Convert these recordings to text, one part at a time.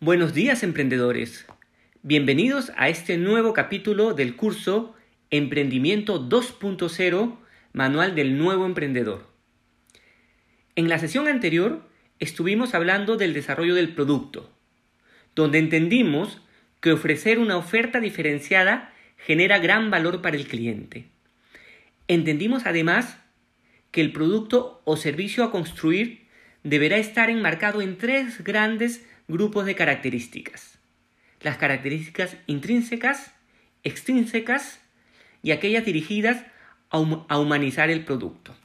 Buenos días emprendedores. Bienvenidos a este nuevo capítulo del curso Emprendimiento 2.0, Manual del Nuevo Emprendedor. En la sesión anterior estuvimos hablando del desarrollo del producto, donde entendimos que ofrecer una oferta diferenciada genera gran valor para el cliente. Entendimos además que el producto o servicio a construir deberá estar enmarcado en tres grandes grupos de características. Las características intrínsecas, extrínsecas y aquellas dirigidas a, humanizar el producto.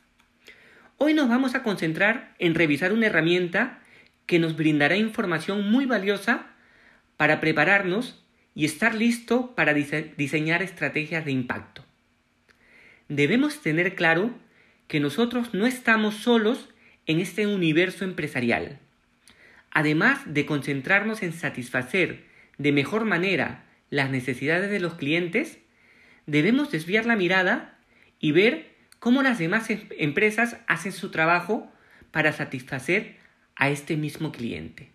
Hoy nos vamos a concentrar en revisar una herramienta que nos brindará información muy valiosa para prepararnos y estar listo para diseñar estrategias de impacto. Debemos tener claro que nosotros no estamos solos en este universo empresarial. Además de concentrarnos en satisfacer de mejor manera las necesidades de los clientes, debemos desviar la mirada y ver cómo las demás em-, empresas hacen su trabajo para satisfacer a este mismo cliente.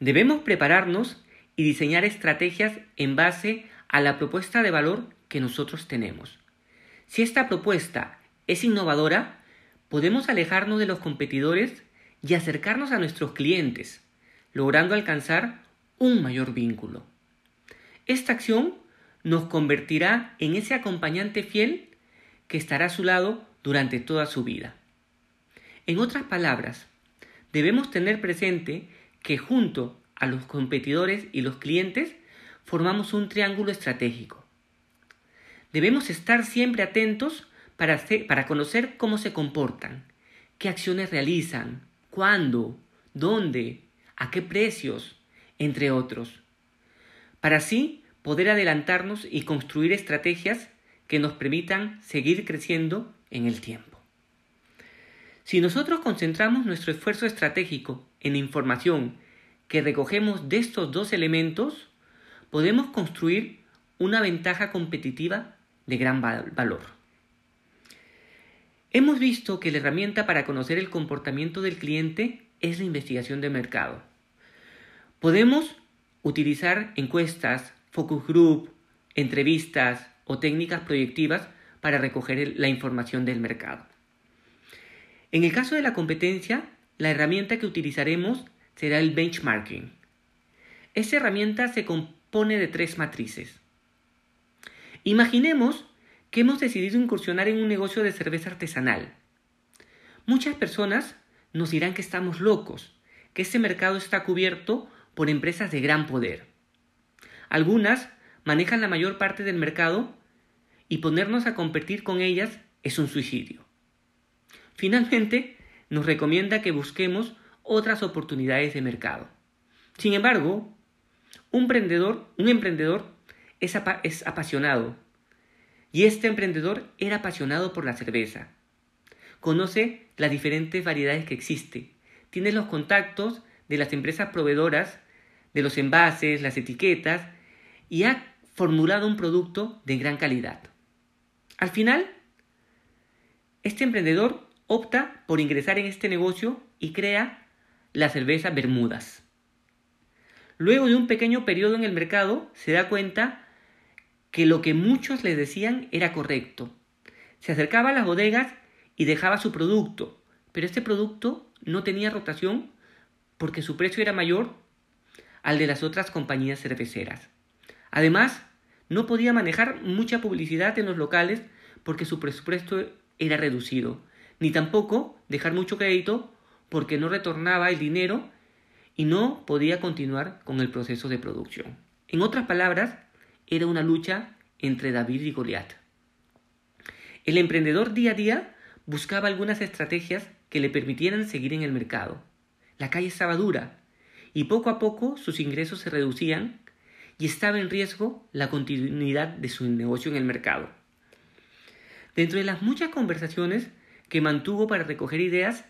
Debemos prepararnos y diseñar estrategias en base a la propuesta de valor que nosotros tenemos. Si esta propuesta es innovadora, podemos alejarnos de los competidores y acercarnos a nuestros clientes, logrando alcanzar un mayor vínculo. Esta acción nos convertirá en ese acompañante fiel que estará a su lado durante toda su vida. En otras palabras, debemos tener presente que junto a los competidores y los clientes formamos un triángulo estratégico. Debemos estar siempre atentos para, para conocer cómo se comportan, qué acciones realizan, cuándo, dónde, a qué precios, entre otros, para así poder adelantarnos y construir estrategias que nos permitan seguir creciendo en el tiempo. Si nosotros concentramos nuestro esfuerzo estratégico en información que recogemos de estos dos elementos, podemos construir una ventaja competitiva de gran valor. Hemos visto que la herramienta para conocer el comportamiento del cliente es la investigación de mercado. Podemos utilizar encuestas, focus group, entrevistas o técnicas proyectivas para recoger la información del mercado. En el caso de la competencia, la herramienta que utilizaremos será el benchmarking. Esta herramienta se compone de tres matrices. Imaginemos que hemos decidido incursionar en un negocio de cerveza artesanal. Muchas personas nos dirán que estamos locos, que este mercado está cubierto por empresas de gran poder. Algunas manejan la mayor parte del mercado y ponernos a competir con ellas es un suicidio. Finalmente, nos recomienda que busquemos otras oportunidades de mercado. Sin embargo, un emprendedor, un emprendedor es, es apasionado y este emprendedor era apasionado por la cerveza. Conoce las diferentes variedades que existe. Tiene los contactos de las empresas proveedoras, de los envases, las etiquetas, y ha formulado un producto de gran calidad. Al final, este emprendedor opta por ingresar en este negocio y crea la cerveza Bermudas. Luego de un pequeño periodo en el mercado, se da cuenta que lo que muchos le decían era correcto. Se acercaba a las bodegas y dejaba su producto, pero este producto no tenía rotación porque su precio era mayor al de las otras compañías cerveceras. Además, no podía manejar mucha publicidad en los locales porque su presupuesto era reducido, ni tampoco dejar mucho crédito porque no retornaba el dinero y no podía continuar con el proceso de producción. En otras palabras, era una lucha entre David y Goliat. El emprendedor día a día buscaba algunas estrategias que le permitieran seguir en el mercado. La calle estaba dura y poco a poco sus ingresos se reducían y estaba en riesgo la continuidad de su negocio en el mercado. Dentro de las muchas conversaciones que mantuvo para recoger ideas,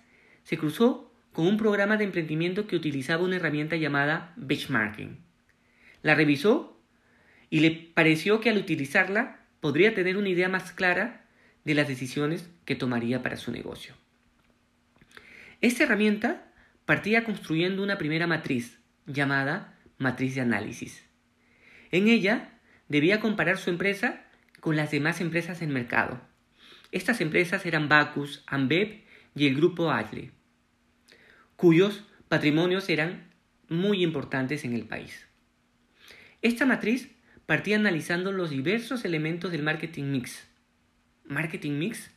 se cruzó con un programa de emprendimiento que utilizaba una herramienta llamada benchmarking. La revisó y le pareció que al utilizarla podría tener una idea más clara de las decisiones que tomaría para su negocio. Esta herramienta partía construyendo una primera matriz llamada matriz de análisis. En ella debía comparar su empresa con las demás empresas del mercado. Estas empresas eran Bacus, Ambev y el grupo Adle, cuyos patrimonios eran muy importantes en el país. Esta matriz partía analizando los diversos elementos del marketing mix. ¿Marketing mix?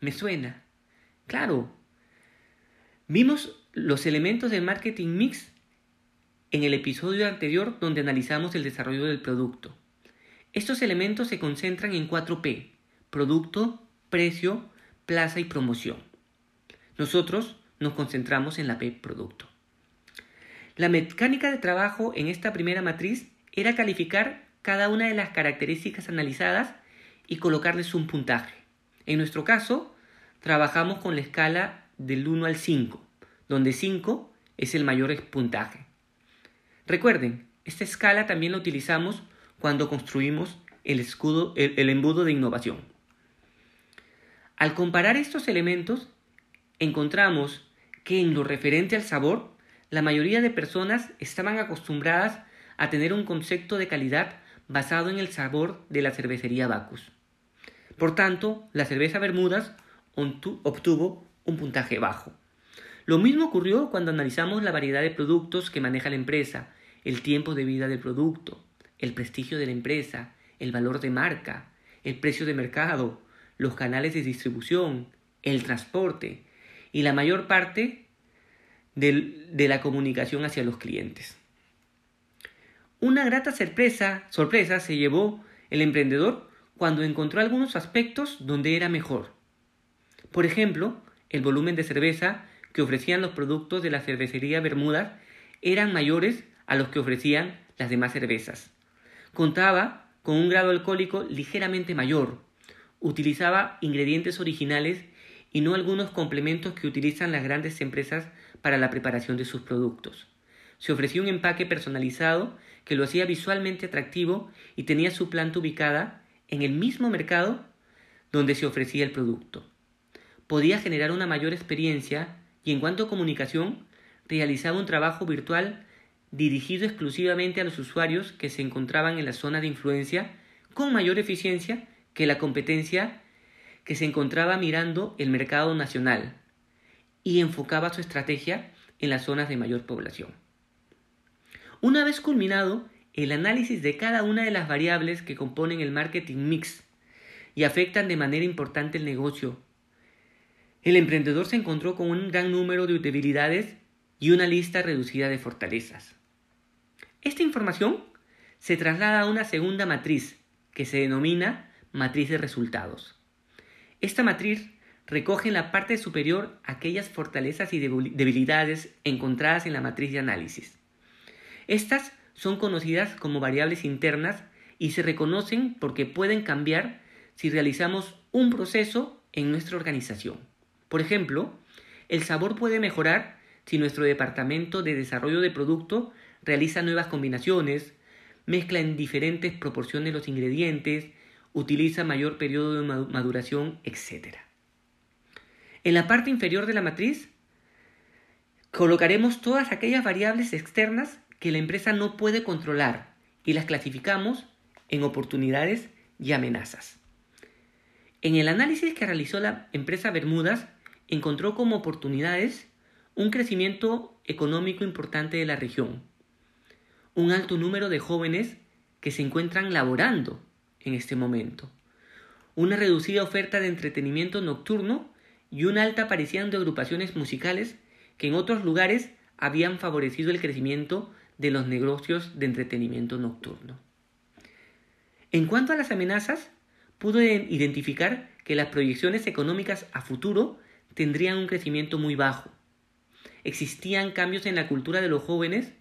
Me suena. Claro. Vimos los elementos del marketing mix en el episodio anterior donde analizamos el desarrollo del producto. Estos elementos se concentran en 4P, producto, precio, plaza y promoción. Nosotros nos concentramos en la P, producto. La mecánica de trabajo en esta primera matriz era calificar cada una de las características analizadas y colocarles un puntaje. En nuestro caso, trabajamos con la escala del 1 al 5, donde 5 es el mayor puntaje. Recuerden, esta escala también la utilizamos cuando construimos el, escudo, el, embudo de innovación. Al comparar estos elementos, encontramos que en lo referente al sabor, la mayoría de personas estaban acostumbradas a tener un concepto de calidad basado en el sabor de la cervecería Bacus. Por tanto, la cerveza Bermudas obtuvo un puntaje bajo. Lo mismo ocurrió cuando analizamos la variedad de productos que maneja la empresa, el tiempo de vida del producto, el prestigio de la empresa, el valor de marca, el precio de mercado, los canales de distribución, el transporte y la mayor parte de la comunicación hacia los clientes. Una grata sorpresa, se llevó el emprendedor cuando encontró algunos aspectos donde era mejor. Por ejemplo, el volumen de cerveza que ofrecían los productos de la cervecería Bermudas eran mayores a los que ofrecían las demás cervezas. Contaba con un grado alcohólico ligeramente mayor. Utilizaba ingredientes originales y no algunos complementos que utilizan las grandes empresas para la preparación de sus productos. Se ofrecía un empaque personalizado que lo hacía visualmente atractivo y tenía su planta ubicada en el mismo mercado donde se ofrecía el producto. Podía generar una mayor experiencia y en cuanto a comunicación, realizaba un trabajo virtual dirigido exclusivamente a los usuarios que se encontraban en la zona de influencia con mayor eficiencia que la competencia que se encontraba mirando el mercado nacional y enfocaba su estrategia en las zonas de mayor población. Una vez culminado el análisis de cada una de las variables que componen el marketing mix y afectan de manera importante el negocio, el emprendedor se encontró con un gran número de debilidades y una lista reducida de fortalezas. Esta información se traslada a una segunda matriz que se denomina matriz de resultados. Esta matriz recoge en la parte superior aquellas fortalezas y debilidades encontradas en la matriz de análisis. Estas son conocidas como variables internas y se reconocen porque pueden cambiar si realizamos un proceso en nuestra organización. Por ejemplo, el sabor puede mejorar si nuestro departamento de desarrollo de producto realiza nuevas combinaciones, mezcla en diferentes proporciones los ingredientes, utiliza mayor periodo de maduración, etc. En la parte inferior de la matriz colocaremos todas aquellas variables externas que la empresa no puede controlar y las clasificamos en oportunidades y amenazas. En el análisis que realizó la empresa Bermudas, encontró como oportunidades un crecimiento económico importante de la región, un alto número de jóvenes que se encuentran laborando en este momento, una reducida oferta de entretenimiento nocturno y una alta aparición de agrupaciones musicales que en otros lugares habían favorecido el crecimiento de los negocios de entretenimiento nocturno. En cuanto a las amenazas, pudo identificar que las proyecciones económicas a futuro tendrían un crecimiento muy bajo. Existían cambios en la cultura de los jóvenes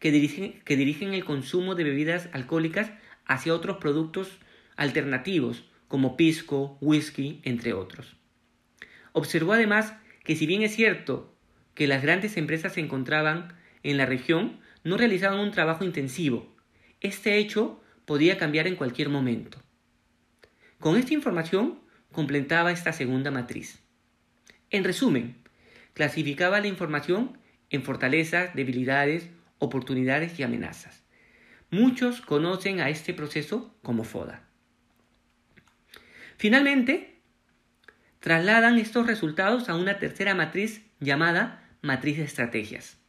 que dirigen, que dirigen el consumo de bebidas alcohólicas hacia otros productos alternativos como pisco, whisky, entre otros. Observó además que si bien es cierto que las grandes empresas se encontraban en la región, no realizaban un trabajo intensivo. Este hecho podía cambiar en cualquier momento. Con esta información completaba esta segunda matriz. En resumen, clasificaba la información en fortalezas, debilidades, oportunidades y amenazas. Muchos conocen a este proceso como FODA. Finalmente, trasladan estos resultados a una tercera matriz llamada matriz de estrategias.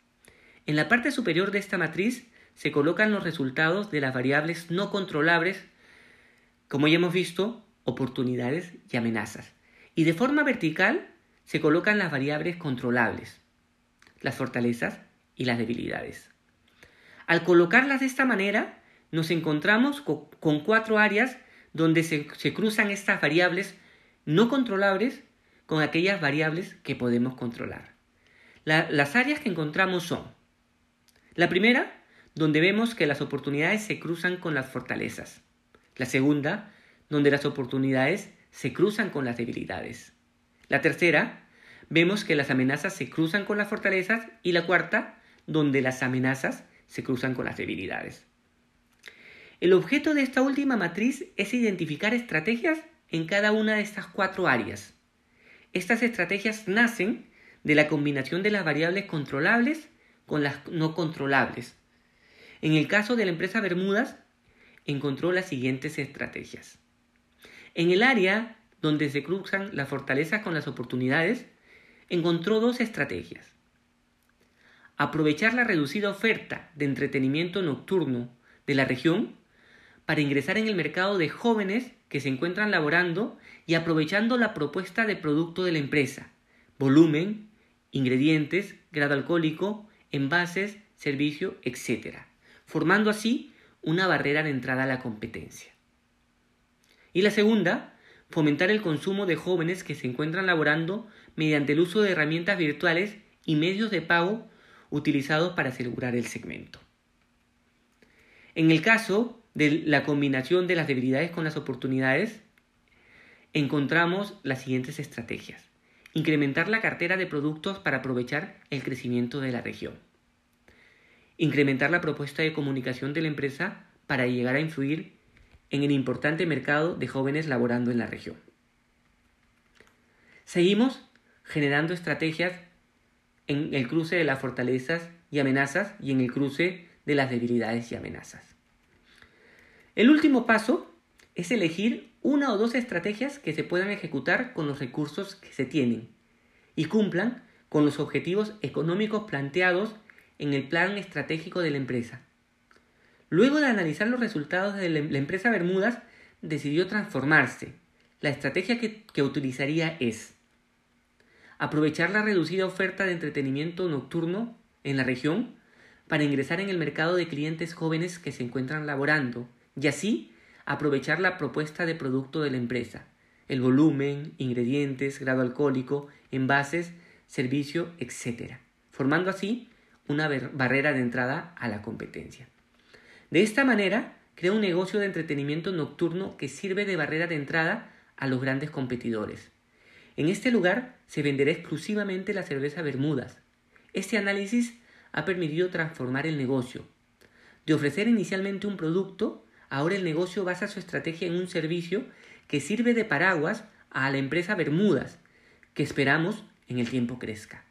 En la parte superior de esta matriz se colocan los resultados de las variables no controlables, como ya hemos visto, oportunidades y amenazas. Y de forma vertical se colocan las variables controlables, las fortalezas y las debilidades. Al colocarlas de esta manera, nos encontramos con cuatro áreas donde se, cruzan estas variables no controlables con aquellas variables que podemos controlar. las áreas que encontramos son la primera, donde vemos que las oportunidades se cruzan con las fortalezas. La segunda, donde las oportunidades se cruzan con las debilidades. La tercera, vemos que las amenazas se cruzan con las fortalezas. Y la cuarta, donde las amenazas se cruzan con las debilidades. El objeto de esta última matriz es identificar estrategias en cada una de estas cuatro áreas. Estas estrategias nacen de la combinación de las variables controlables con las no controlables. En el caso de la empresa Bermudas, encontró las siguientes estrategias. En el área donde se cruzan las fortalezas con las oportunidades, encontró dos estrategias. Aprovechar la reducida oferta de entretenimiento nocturno de la región para ingresar en el mercado de jóvenes que se encuentran laborando y aprovechando la propuesta de producto de la empresa, volumen, ingredientes, grado alcohólico, envases, servicio, etc., formando así una barrera de entrada a la competencia. Y la segunda, fomentar el consumo de jóvenes que se encuentran laborando mediante el uso de herramientas virtuales y medios de pago utilizados para asegurar el segmento. En el caso de la combinación de las debilidades con las oportunidades, encontramos las siguientes estrategias. Incrementar la cartera de productos para aprovechar el crecimiento de la región. Incrementar la propuesta de comunicación de la empresa para llegar a influir en el importante mercado de jóvenes laborando en la región. Seguimos generando estrategias en el cruce de las fortalezas y amenazas y en el cruce de las debilidades y amenazas. El último paso es elegir una o dos estrategias que se puedan ejecutar con los recursos que se tienen y cumplan con los objetivos económicos planteados en el plan estratégico de la empresa. Luego de analizar los resultados de la empresa Bermudas, decidió transformarse. La estrategia que, que utilizaría es aprovechar la reducida oferta de entretenimiento nocturno en la región para ingresar en el mercado de clientes jóvenes que se encuentran laborando y así aprovechar la propuesta de producto de la empresa, el volumen, ingredientes, grado alcohólico, envases, servicio, etc., formando así una barrera de entrada a la competencia. De esta manera, crea un negocio de entretenimiento nocturno que sirve de barrera de entrada a los grandes competidores. En este lugar se venderá exclusivamente la cerveza Bermudas. Este análisis ha permitido transformar el negocio. De ofrecer inicialmente un producto, ahora el negocio basa su estrategia en un servicio que sirve de paraguas a la empresa Bermudas, que esperamos en el tiempo crezca,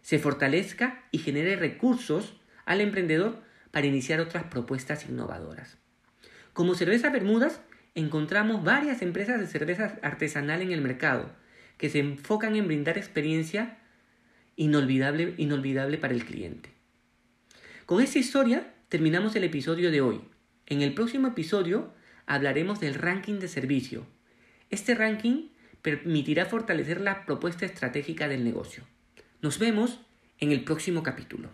se fortalezca y genere recursos al emprendedor para iniciar otras propuestas innovadoras. Como Cerveza Bermudas, encontramos varias empresas de cerveza artesanal en el mercado que se enfocan en brindar experiencia inolvidable, inolvidable para el cliente. Con esta historia terminamos el episodio de hoy. En el próximo episodio hablaremos del ranking de servicio. Este ranking permitirá fortalecer la propuesta estratégica del negocio. Nos vemos en el próximo capítulo.